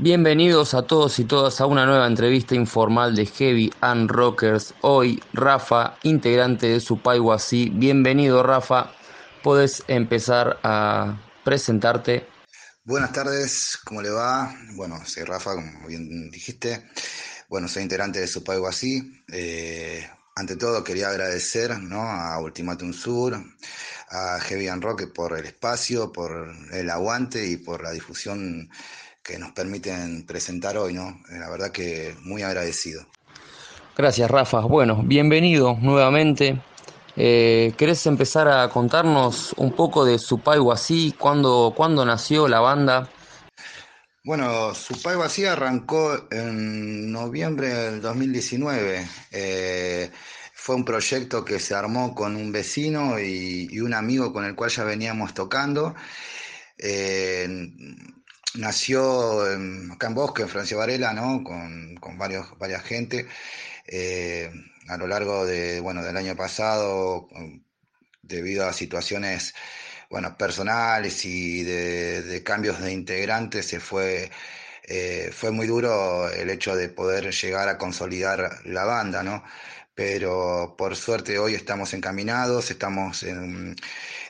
Bienvenidos a todos y todas a una nueva entrevista informal de Heavy and Rockers. Hoy Rafa, integrante de Supayguasí. Bienvenido Rafa, puedes empezar a presentarte. Buenas tardes, ¿cómo le va? Bueno, soy Rafa, como bien dijiste. Bueno, soy integrante de Supayguasí. Eh, ante todo quería agradecer ¿no? a Ultimatum Sur, a Heavy and Rock por el espacio, por el aguante y por la difusión que nos permiten presentar hoy, ¿no? Eh, la verdad que muy agradecido. Gracias, Rafa. Bueno, bienvenido nuevamente. Eh, ¿Querés empezar a contarnos un poco de Supai Guasí? ¿Cuándo, ¿Cuándo nació la banda? Bueno, Supai Guasí arrancó en noviembre del 2019. Eh, fue un proyecto que se armó con un vecino y, un amigo con el cual ya veníamos tocando. Eh, nació acá en Bosque, en Francia Varela, ¿no? con, con varios, varias gente. Eh, a lo largo de, bueno, del año pasado, debido a situaciones bueno, personales y de, cambios de integrantes, se fue, eh, fue muy duro el hecho de poder llegar a consolidar la banda, ¿no? Pero por suerte hoy estamos encaminados, estamos en,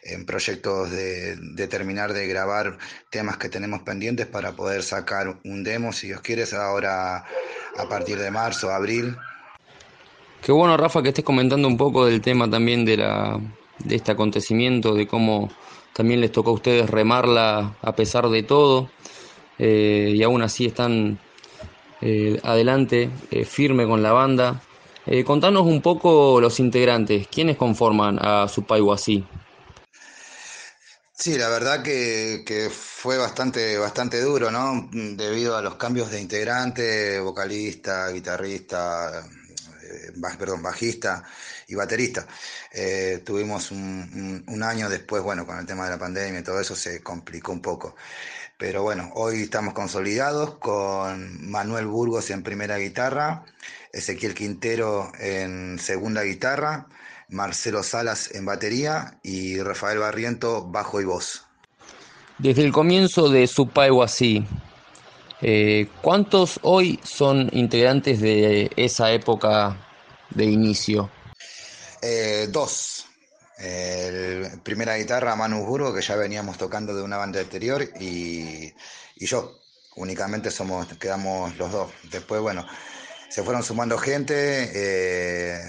en proyectos de, terminar de grabar temas que tenemos pendientes para poder sacar un demo, si Dios quiere, ahora a partir de marzo, abril. Qué bueno, Rafa, que estés comentando un poco del tema también de, la, de este acontecimiento, de cómo también les tocó a ustedes remarla a pesar de todo, eh, y aún así están eh, adelante, eh, firme con la banda. Contanos un poco los integrantes, ¿quiénes conforman a Supayhuasí? Sí, la verdad que, fue bastante, bastante duro, ¿no? Debido a los cambios de integrante, vocalista, guitarrista, eh, perdón, bajista y baterista. Eh, tuvimos un, año después, bueno, con el tema de la pandemia y todo eso se complicó un poco. Pero bueno, hoy estamos consolidados con Manuel Burgos en primera guitarra, Ezequiel Quintero en segunda guitarra, Marcelo Salas en batería y Rafael Barriento bajo y voz. Desde el comienzo de Supayhuasí, eh, ¿cuántos hoy son integrantes de esa época de inicio? Eh, dos. primera guitarra Manu Burgo, que ya veníamos tocando de una banda anterior, y, yo. Únicamente somos, quedamos los dos. Después, bueno, se fueron sumando gente. Eh,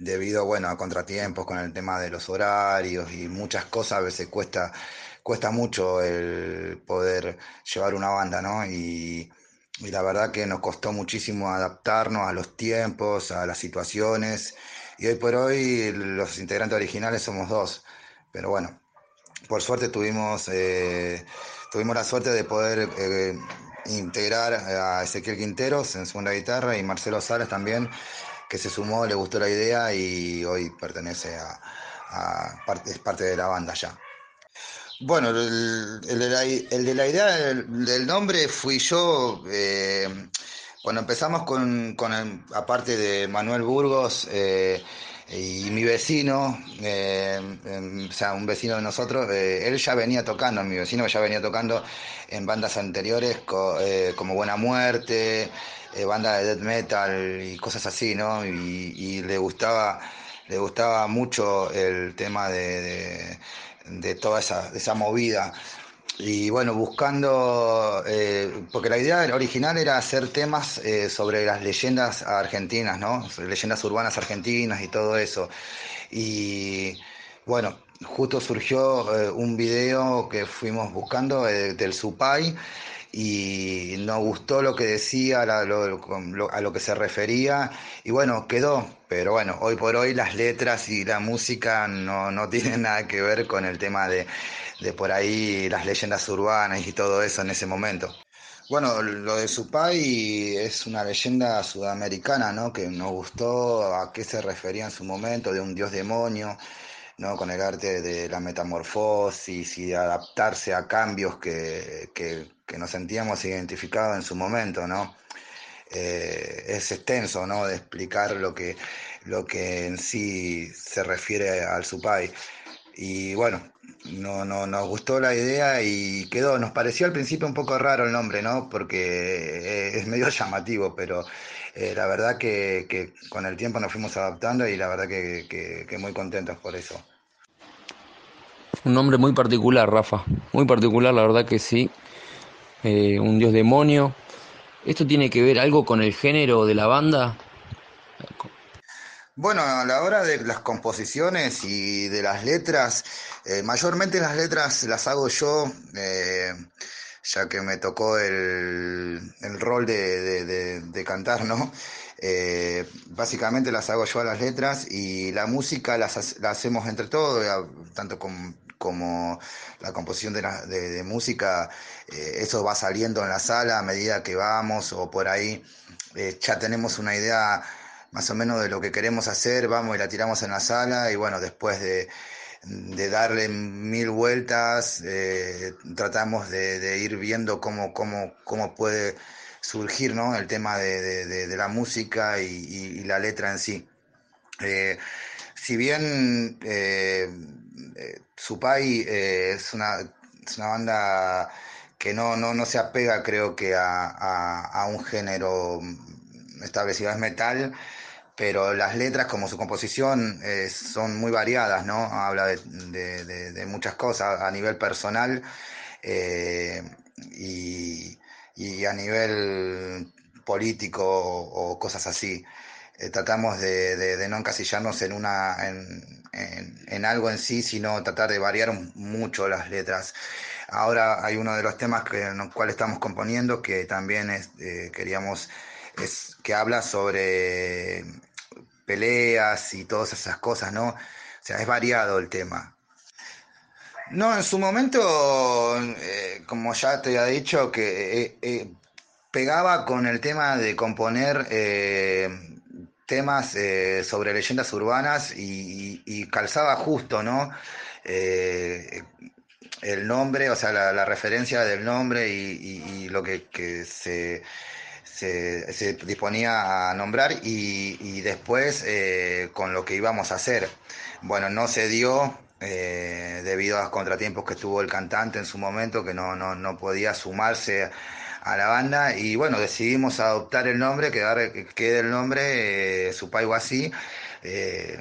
debido bueno, a contratiempos con el tema de los horarios y muchas cosas, a veces cuesta, cuesta mucho el poder llevar una banda, ¿no? Y, la verdad que nos costó muchísimo adaptarnos a los tiempos, a las situaciones, y hoy por hoy los integrantes originales somos dos, pero bueno, por suerte tuvimos, eh, tuvimos la suerte de poder... Eh, integrar a Ezequiel Quinteros en segunda guitarra y Marcelo Salas también que se sumó, le gustó la idea y hoy pertenece a, es parte de la banda ya. Bueno, el, de, la, idea del, nombre fui yo. Eh, cuando empezamos con, aparte de Manuel Burgos eh, y mi vecino, eh, o sea, un vecino de nosotros, él ya venía tocando, mi vecino ya venía tocando en bandas anteriores como Buena Muerte, eh, banda de death metal y cosas así, ¿no? Y, le gustaba le gustaba mucho el tema de, toda esa, movida. Y bueno, buscando, eh, porque la idea original era hacer temas eh, sobre las leyendas argentinas, ¿no? leyendas urbanas argentinas y todo eso. Y bueno, justo surgió un video que fuimos buscando del Supay y nos gustó lo que decía, a lo, que se refería, y bueno, quedó. Pero bueno, hoy por hoy las letras y la música no, no tienen nada que ver con el tema de, de por ahí las leyendas urbanas y todo eso en ese momento. Bueno, lo de Supay es una leyenda sudamericana, ¿no? Que nos gustó a qué se refería en su momento, de un dios demonio, ¿no? Con el arte de la metamorfosis y de adaptarse a cambios que, que que nos sentíamos identificados en su momento, ¿no? Eh, es extenso, ¿no? De explicar lo que, lo que en sí se refiere al Supay. y bueno, no, no, nos gustó la idea y quedó. Nos pareció al principio un poco raro el nombre, ¿no? Porque eh, es medio llamativo, pero eh, la verdad que, con el tiempo nos fuimos adaptando y la verdad que, muy contentos por eso. Un nombre muy particular, Rafa. Muy particular, la verdad que sí. Eh, un dios demonio. ¿Esto tiene que ver algo con el género de la banda? Bueno, a la hora de las composiciones y de las letras, eh, mayormente las letras las hago yo, eh, ya que me tocó el, rol de, cantar, ¿no? Básicamente las hago yo a las letras y la música las, hacemos entre todos, tanto como la composición de, música, eso va saliendo en la sala a medida que vamos o por ahí ya tenemos una idea más o menos de lo que queremos hacer, vamos y la tiramos en la sala y bueno, después de, darle mil vueltas, eh, tratamos de, ir viendo cómo, cómo, cómo puede surgir ¿no? el tema de, la música y, la letra en sí. Eh, si bien eh, Supai es, una, es una banda que no, no, no se apega creo que a, a un género establecido, es metal, pero las letras como su composición eh, son muy variadas, ¿no? Habla de, muchas cosas a nivel personal eh, y, a nivel político o, cosas así. Eh, tratamos de, no encasillarnos en, una, algo en sí, sino tratar de variar mucho las letras. Ahora hay uno de los temas que, en los cuales estamos componiendo que también queríamos, es, que habla sobre peleas y todas esas cosas, ¿no? O sea, es variado el tema. No, en su momento, eh, como ya te había dicho, que eh, eh, pegaba con el tema de componer temas sobre leyendas urbanas y, calzaba justo, ¿no? el nombre, o sea, la, referencia del nombre y, lo que se se, disponía a nombrar y, después eh, con lo que íbamos a hacer. Bueno, no se dio eh, debido a los contratiempos que tuvo el cantante en su momento, que no, no, podía sumarse a la banda y bueno, decidimos adoptar el nombre, quedar, que quede el nombre eh, Supay eh,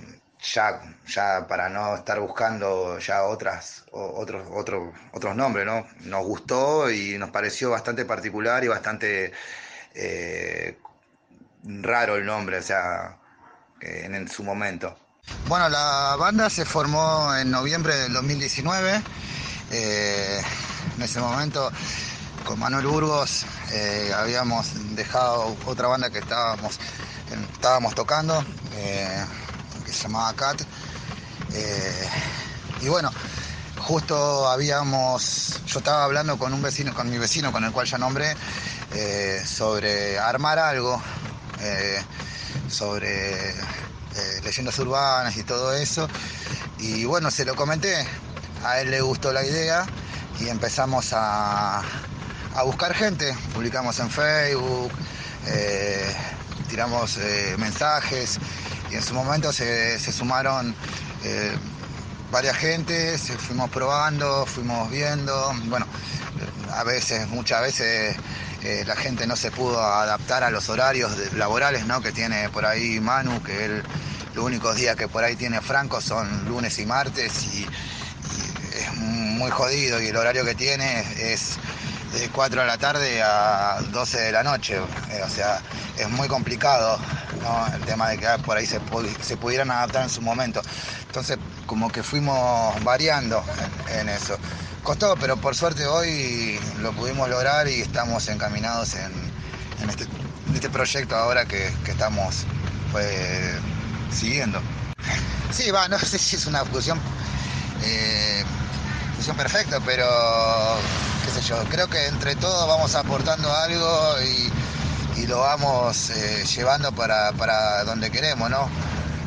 ya, ya para no estar buscando ya otras, otros, otros, otros nombres, ¿no? Nos gustó y nos pareció bastante particular y bastante eh, raro el nombre, o sea, en, su momento. Bueno, la banda se formó en noviembre del 2019. Eh, en ese momento, con Manuel Burgos, eh, habíamos dejado otra banda que estábamos, estábamos tocando, que se llamaba Cat. y bueno, justo habíamos, yo estaba hablando con un vecino, con mi vecino, con el cual ya nombré, eh, sobre armar algo, eh, sobre eh, leyendas urbanas y todo eso. Y bueno, se lo comenté, a él le gustó la idea y empezamos a, buscar gente, publicamos en Facebook, tiramos mensajes y en su momento se, se sumaron varias gentes, fuimos probando, fuimos viendo, bueno, a veces, muchas veces eh, la gente no se pudo adaptar a los horarios laborales ¿no? que tiene por ahí Manu, que él, los únicos días que por ahí tiene Franco son lunes y martes y, es muy jodido y el horario que tiene es de 4 de la tarde a 12 de la noche, eh, o sea, es muy complicado el tema de que por ahí se, pudieran adaptar en su momento. Entonces, como que fuimos variando en eso. Costó, pero por suerte hoy lo pudimos lograr y estamos encaminados en, este, este, proyecto ahora que, estamos pues, siguiendo. Sí, va, no sé si es una fusión, eh, fusión perfecta, pero creo que entre todos vamos aportando algo y, lo vamos eh, llevando para, para donde queremos, ¿no?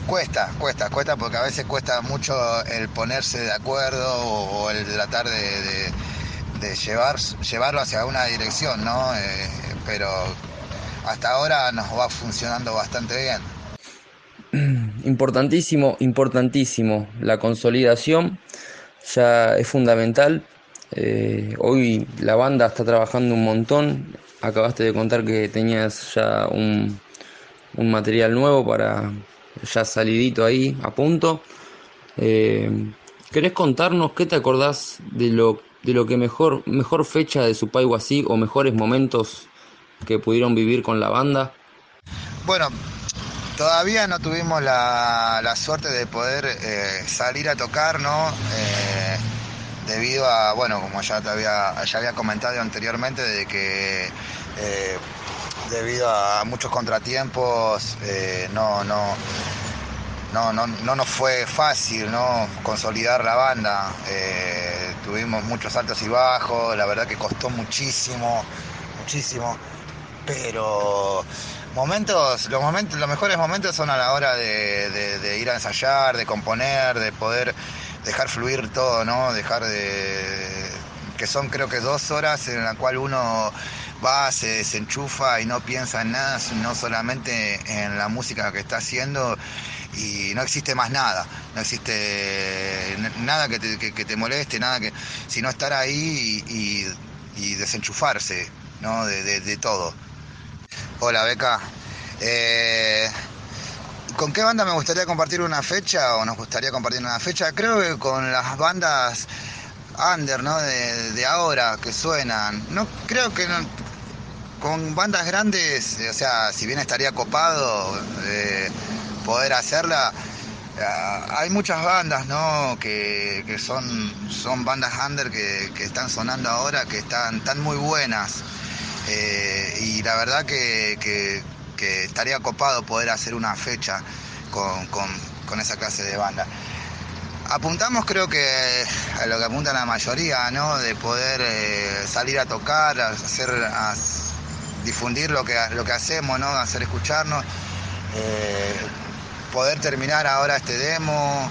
Cuesta, cuesta, cuesta porque a veces cuesta mucho el ponerse de acuerdo o, el tratar de, llevar, llevarlo hacia una dirección, ¿no? Eh, pero hasta ahora nos va funcionando bastante bien. importantísimo, importantísimo. La consolidación ya es fundamental. Eh, hoy la banda está trabajando un montón. Acabaste de contar que tenías ya un, material nuevo para ya salidito ahí, a punto. Eh, ¿Querés contarnos qué te acordás de lo, de lo que mejor, mejor fecha de su así o mejores momentos que pudieron vivir con la banda? Bueno, todavía no tuvimos la, la suerte de poder eh, salir a tocar, ¿no? Debido a, bueno, como ya, te había, ya había comentado anteriormente, de que eh, debido a muchos contratiempos no, no, no, no, no, nos fue fácil ¿no? consolidar la banda. tuvimos muchos altos y bajos, la verdad que costó muchísimo, muchísimo, pero momentos, los momentos, los mejores momentos son a la hora de, ir a ensayar, de componer, de poder dejar fluir todo, ¿no? Dejar de. que son creo que dos horas en la cual uno va, se desenchufa y no piensa en nada, sino solamente en la música que está haciendo y no existe más nada, no existe nada que te, moleste, nada que. sino estar ahí y, desenchufarse, ¿no? de todo. Hola Beca. Eh, ¿Con qué banda me gustaría compartir una fecha o nos gustaría compartir una fecha? Creo que con las bandas under, ¿no? De, ahora que suenan. No creo que con bandas grandes, o sea, si bien estaría copado eh, poder hacerla, eh, hay muchas bandas, ¿no? Que, son, son bandas under que, están sonando ahora, que están, están muy buenas. Eh, y la verdad que, estaría copado poder hacer una fecha con, esa clase de banda. Apuntamos creo que a lo que apunta la mayoría, ¿no? De poder eh, salir a tocar, a hacer, a difundir lo que, lo que hacemos, ¿no? Hacer escucharnos, eh, poder terminar ahora este demo,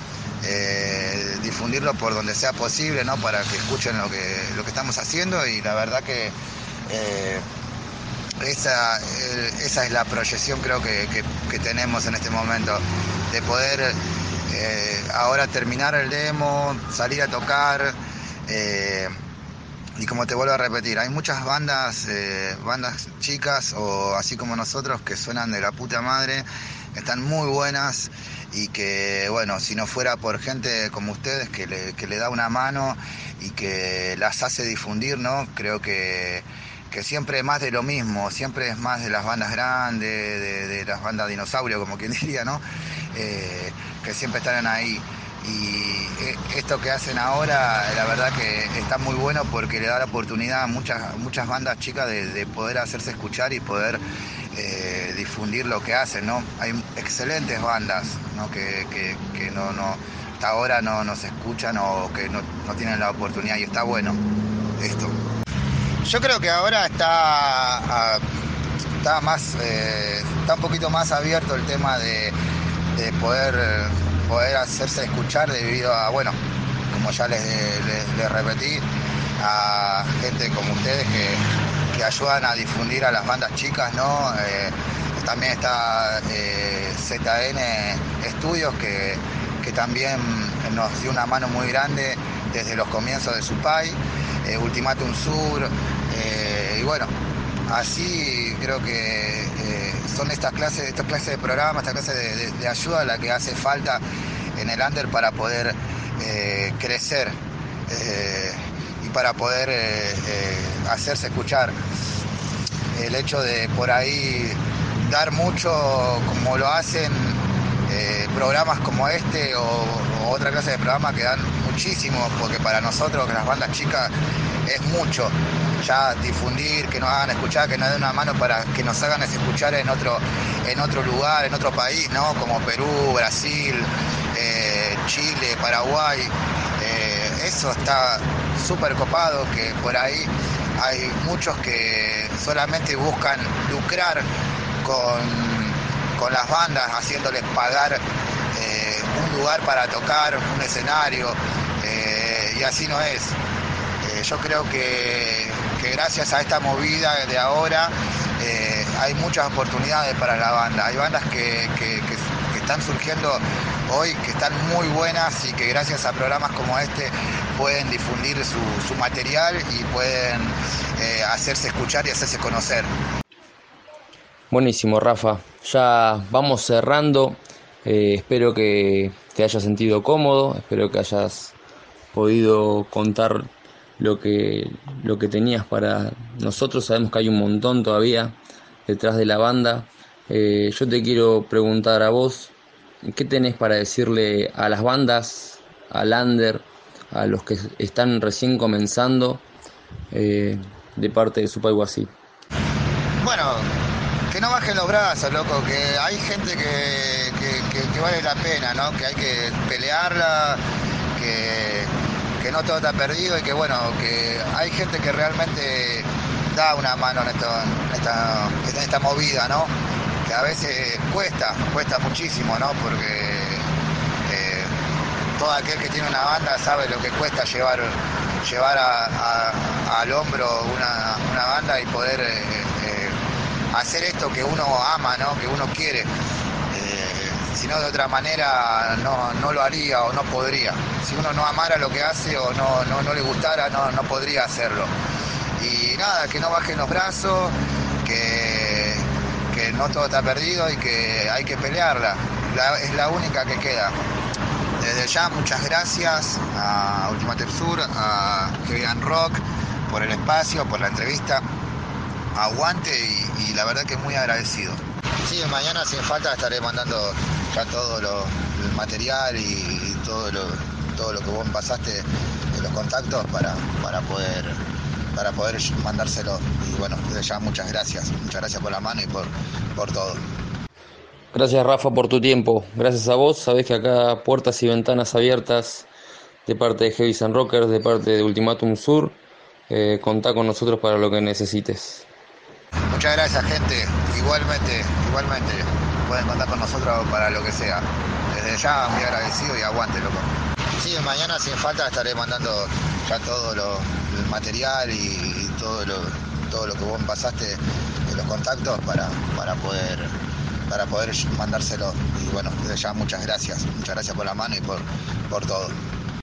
difundirlo por donde sea posible, ¿no? Para que escuchen lo que, lo que estamos haciendo y la verdad que eh, esa, eh, esa, es la proyección creo que, tenemos en este momento, de poder eh, ahora terminar el demo, salir a tocar. y como te vuelvo a repetir, hay muchas bandas, bandas chicas o así como nosotros que suenan de la puta madre, están muy buenas y que, bueno, si no fuera por gente como ustedes que le, que le da una mano y que las hace difundir, ¿no? Creo que que siempre es más de lo mismo, siempre es más de las bandas grandes, de, las bandas dinosaurio, como quien diría, ¿no? Eh, que siempre están ahí. Y eh, esto que hacen ahora, la verdad que está muy bueno porque le da la oportunidad a muchas, muchas bandas chicas de, poder hacerse escuchar y poder eh, difundir lo que hacen, ¿no? Hay excelentes bandas, ¿no? Que, no, no, hasta ahora no, no se escuchan o que no, no tienen la oportunidad y está bueno esto. Yo creo que ahora está, ah, está más, eh, está un poquito más abierto el tema de, poder, poder hacerse escuchar debido a, bueno, como ya les, repetí, a gente como ustedes que, ayudan a difundir a las bandas chicas, ¿no? Eh, también está eh, ZN Estudios que, que, también nos dio una mano muy grande desde los comienzos de su país. Eh, Ultimatum Sur, eh, y bueno, así creo que eh, son estas clases, estas clases de programas, estas clases de, ayuda la que hace falta en el under para poder crecer y para poder hacerse escuchar. El hecho de por ahí dar mucho como lo hacen programas como este o, otra clase de programas que dan muchísimo, porque para nosotros, que las bandas chicas, es mucho. Ya difundir, que nos hagan escuchar, que nos den una mano para que nos hagan escuchar en otro, en otro lugar, en otro país, ¿no? Como Perú, Brasil, eh, Chile, Paraguay. Eh, eso está súper copado, que por ahí hay muchos que solamente buscan lucrar con, las bandas, haciéndoles pagar eh, un lugar para tocar, un escenario, y así no es. Yo creo que, gracias a esta movida de ahora eh, hay muchas oportunidades para la banda. Hay bandas que, están surgiendo hoy, que están muy buenas y que gracias a programas como este pueden difundir su, material y pueden eh, hacerse escuchar y hacerse conocer. Buenísimo, Rafa. Ya vamos cerrando. Eh, espero que te hayas sentido cómodo, espero que hayas podido contar lo que, lo que tenías para nosotros. Sabemos que hay un montón todavía detrás de la banda. Eh, yo te quiero preguntar a vos, ¿qué tenés para decirle a las bandas, a Lander, a los que están recién comenzando eh, de parte de Supaiguasí? Bueno, que no bajen los brazos, loco, que hay gente que, que, vale la pena, ¿no? Que hay que pelearla, que que no todo está perdido y que bueno, que hay gente que realmente da una mano en, esta, esta, movida, ¿no? Que a veces cuesta, cuesta muchísimo, ¿no? Porque eh, todo aquel que tiene una banda sabe lo que cuesta llevar, llevar al hombro una, banda y poder eh, eh, hacer esto que uno ama, ¿no? Que uno quiere si no de otra manera no, lo haría o no podría. Si uno no amara lo que hace o no, no, le gustara, no, no podría hacerlo. Y nada, que no bajen los brazos, que, que no todo está perdido y que hay que pelearla. es la única que queda. Desde ya muchas gracias a Ultima Sur, a Kevin Rock por el espacio, por la entrevista. Aguante y, y la verdad que muy agradecido. Sí, mañana sin falta estaré mandando ya todo el material y, todo, lo, todo lo que vos pasaste en los contactos para, para poder para poder mandárselo. Y bueno, ya muchas gracias. Muchas gracias por la mano y por, por todo. Gracias Rafa por tu tiempo. Gracias a vos. Sabés que acá puertas y ventanas abiertas de parte de Heavy Sun Rockers, de parte de Ultimatum Sur. Eh, contá con nosotros para lo que necesites. Muchas gracias gente. Igualmente, igualmente pueden contar con nosotros para lo que sea. Desde ya muy agradecido y aguante, loco. Sí, mañana sin falta estaré mandando ya todo lo, el material y, todo lo todo lo que vos pasaste en los contactos para, para poder para poder mandárselo y bueno desde ya muchas gracias muchas gracias por la mano y por, por todo